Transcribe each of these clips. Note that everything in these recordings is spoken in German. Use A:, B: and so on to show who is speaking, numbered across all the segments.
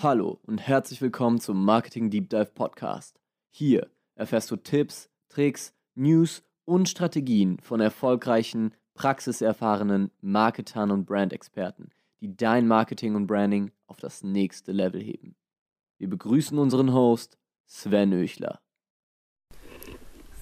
A: Hallo und herzlich willkommen zum Marketing Deep Dive Podcast. Hier erfährst du Tipps, Tricks, News und Strategien von erfolgreichen, praxiserfahrenen Marketern und Brandexperten, die dein Marketing und Branding auf das nächste Level heben. Wir begrüßen unseren Host Sven Öchler.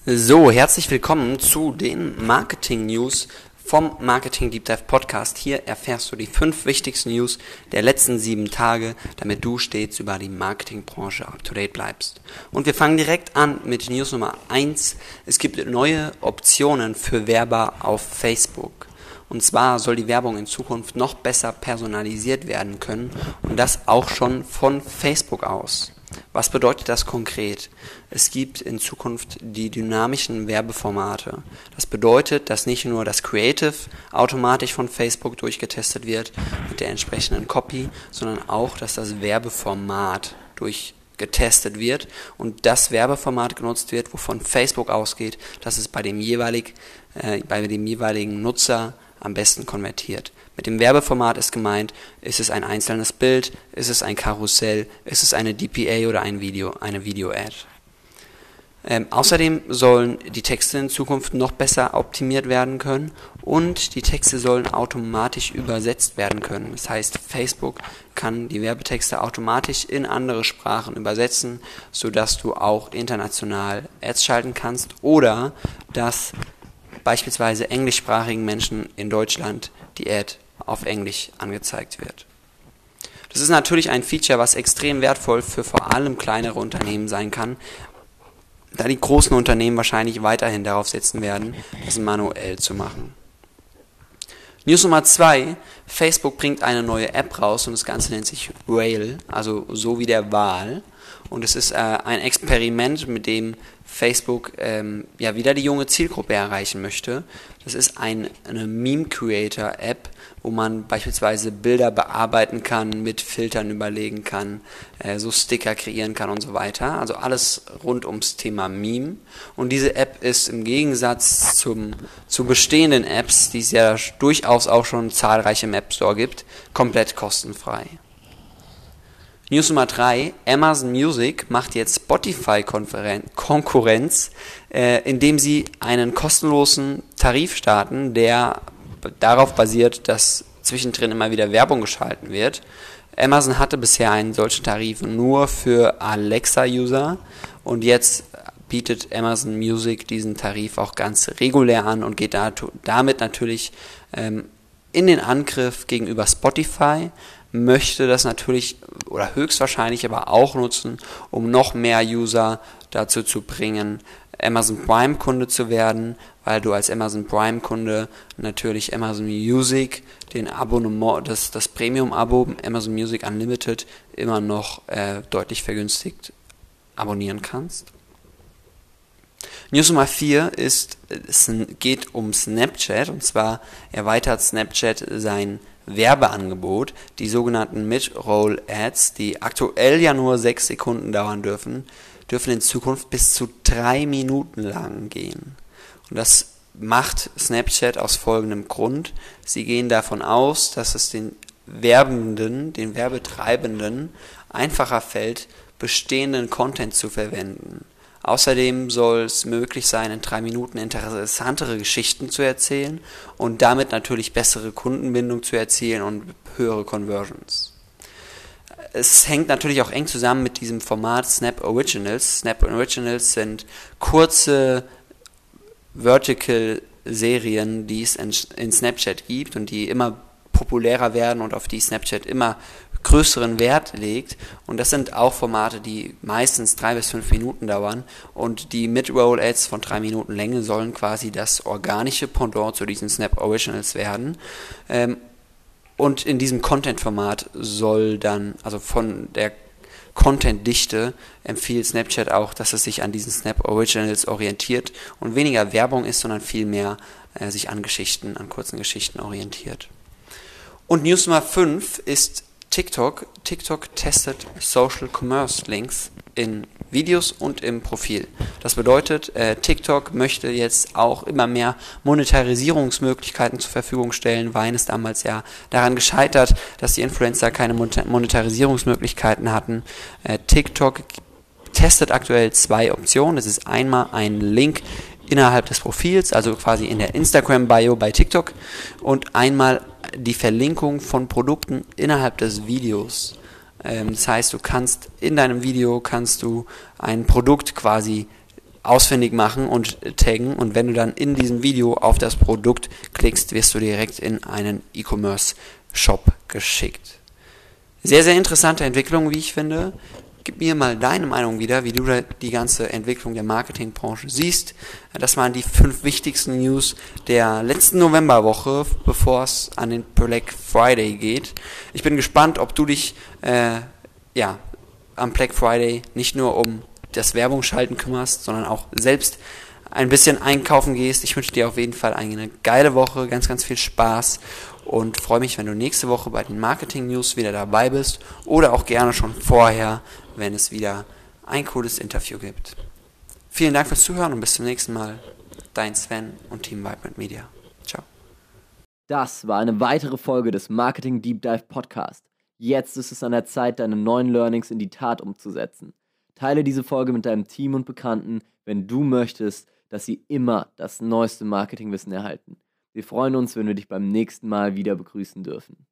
B: So, herzlich willkommen zu den Marketing News vom Marketing Deep Dive Podcast. Hier erfährst du die fünf wichtigsten News der letzten sieben Tage, damit du stets über die Marketingbranche up to date bleibst. Und wir fangen direkt an mit News Nummer eins. Es gibt neue Optionen für Werber auf Facebook. Und zwar soll die Werbung in Zukunft noch besser personalisiert werden können und das auch schon von Facebook aus. Was bedeutet das konkret? Es gibt in Zukunft die dynamischen Werbeformate. Das bedeutet, dass nicht nur das Creative automatisch von Facebook durchgetestet wird mit der entsprechenden Copy, sondern auch, dass das Werbeformat durchgetestet wird und das Werbeformat genutzt wird, wovon Facebook ausgeht, dass es bei dem, jeweilig, äh, bei dem jeweiligen Nutzer am besten konvertiert. Mit dem Werbeformat ist gemeint, ist es ein einzelnes Bild, ist es ein Karussell, ist es eine DPA oder ein Video, eine Video-Ad. Ähm, außerdem sollen die Texte in Zukunft noch besser optimiert werden können und die Texte sollen automatisch übersetzt werden können. Das heißt, Facebook kann die Werbetexte automatisch in andere Sprachen übersetzen, sodass du auch international Ads schalten kannst oder dass beispielsweise englischsprachigen Menschen in Deutschland die Ad auf Englisch angezeigt wird. Das ist natürlich ein Feature, was extrem wertvoll für vor allem kleinere Unternehmen sein kann, da die großen Unternehmen wahrscheinlich weiterhin darauf setzen werden, das manuell zu machen. News Nummer zwei: Facebook bringt eine neue App raus und das Ganze nennt sich Whale, also so wie der Wal. Und es ist äh, ein Experiment, mit dem Facebook ähm, ja wieder die junge Zielgruppe erreichen möchte. Das ist ein, eine Meme Creator App, wo man beispielsweise Bilder bearbeiten kann, mit Filtern überlegen kann, äh, so Sticker kreieren kann und so weiter. Also alles rund ums Thema Meme. Und diese App ist im Gegensatz zum, zu bestehenden Apps, die es ja durchaus auch schon zahlreich im App Store gibt, komplett kostenfrei. News Nummer 3. Amazon Music macht jetzt Spotify-Konkurrenz, äh, indem sie einen kostenlosen Tarif starten, der darauf basiert, dass zwischendrin immer wieder Werbung geschalten wird. Amazon hatte bisher einen solchen Tarif nur für Alexa-User und jetzt bietet Amazon Music diesen Tarif auch ganz regulär an und geht damit natürlich ähm, in den Angriff gegenüber Spotify, möchte das natürlich oder höchstwahrscheinlich aber auch nutzen, um noch mehr User dazu zu bringen, Amazon Prime Kunde zu werden, weil du als Amazon Prime Kunde natürlich Amazon Music, den Abonnement, das, das Premium-Abo Amazon Music Unlimited immer noch äh, deutlich vergünstigt abonnieren kannst. News Nummer 4 ist, es geht um Snapchat und zwar erweitert Snapchat sein Werbeangebot, die sogenannten Mid-Roll-Ads, die aktuell ja nur 6 Sekunden dauern dürfen, dürfen in Zukunft bis zu 3 Minuten lang gehen. Und das macht Snapchat aus folgendem Grund. Sie gehen davon aus, dass es den Werbenden, den Werbetreibenden einfacher fällt, bestehenden Content zu verwenden. Außerdem soll es möglich sein, in drei Minuten interessantere Geschichten zu erzählen und damit natürlich bessere Kundenbindung zu erzielen und höhere Conversions. Es hängt natürlich auch eng zusammen mit diesem Format Snap Originals. Snap Originals sind kurze Vertical-Serien, die es in Snapchat gibt und die immer populärer werden und auf die Snapchat immer größeren Wert legt. Und das sind auch Formate, die meistens drei bis fünf Minuten dauern. Und die Mid-Roll-Ads von drei Minuten Länge sollen quasi das organische Pendant zu diesen Snap Originals werden. Ähm, und in diesem Content-Format soll dann, also von der Content-Dichte empfiehlt Snapchat auch, dass es sich an diesen Snap Originals orientiert und weniger Werbung ist, sondern vielmehr äh, sich an Geschichten, an kurzen Geschichten orientiert. Und News Nummer 5 ist TikTok. TikTok testet Social Commerce Links in Videos und im Profil. Das bedeutet, äh, TikTok möchte jetzt auch immer mehr Monetarisierungsmöglichkeiten zur Verfügung stellen. Wein ist damals ja daran gescheitert, dass die Influencer keine Monetarisierungsmöglichkeiten hatten. Äh, TikTok testet aktuell zwei Optionen. Es ist einmal ein Link innerhalb des Profils, also quasi in der Instagram-Bio bei TikTok und einmal die Verlinkung von Produkten innerhalb des Videos. Ähm, das heißt, du kannst in deinem Video kannst du ein Produkt quasi ausfindig machen und taggen und wenn du dann in diesem Video auf das Produkt klickst, wirst du direkt in einen E-Commerce Shop geschickt. Sehr, sehr interessante Entwicklung, wie ich finde. Gib mir mal deine Meinung wieder, wie du die ganze Entwicklung der Marketingbranche siehst. Das waren die fünf wichtigsten News der letzten Novemberwoche, bevor es an den Black Friday geht. Ich bin gespannt, ob du dich äh, ja, am Black Friday nicht nur um das Werbungsschalten kümmerst, sondern auch selbst ein bisschen einkaufen gehst. Ich wünsche dir auf jeden Fall eine geile Woche, ganz, ganz viel Spaß und freue mich, wenn du nächste Woche bei den Marketing News wieder dabei bist oder auch gerne schon vorher, wenn es wieder ein cooles Interview gibt. Vielen Dank fürs Zuhören und bis zum nächsten Mal. Dein Sven und Team Vibrant Media. Ciao.
A: Das war eine weitere Folge des Marketing Deep Dive Podcast. Jetzt ist es an der Zeit, deine neuen Learnings in die Tat umzusetzen. Teile diese Folge mit deinem Team und Bekannten, wenn du möchtest, dass sie immer das neueste Marketingwissen erhalten. Wir freuen uns, wenn wir dich beim nächsten Mal wieder begrüßen dürfen.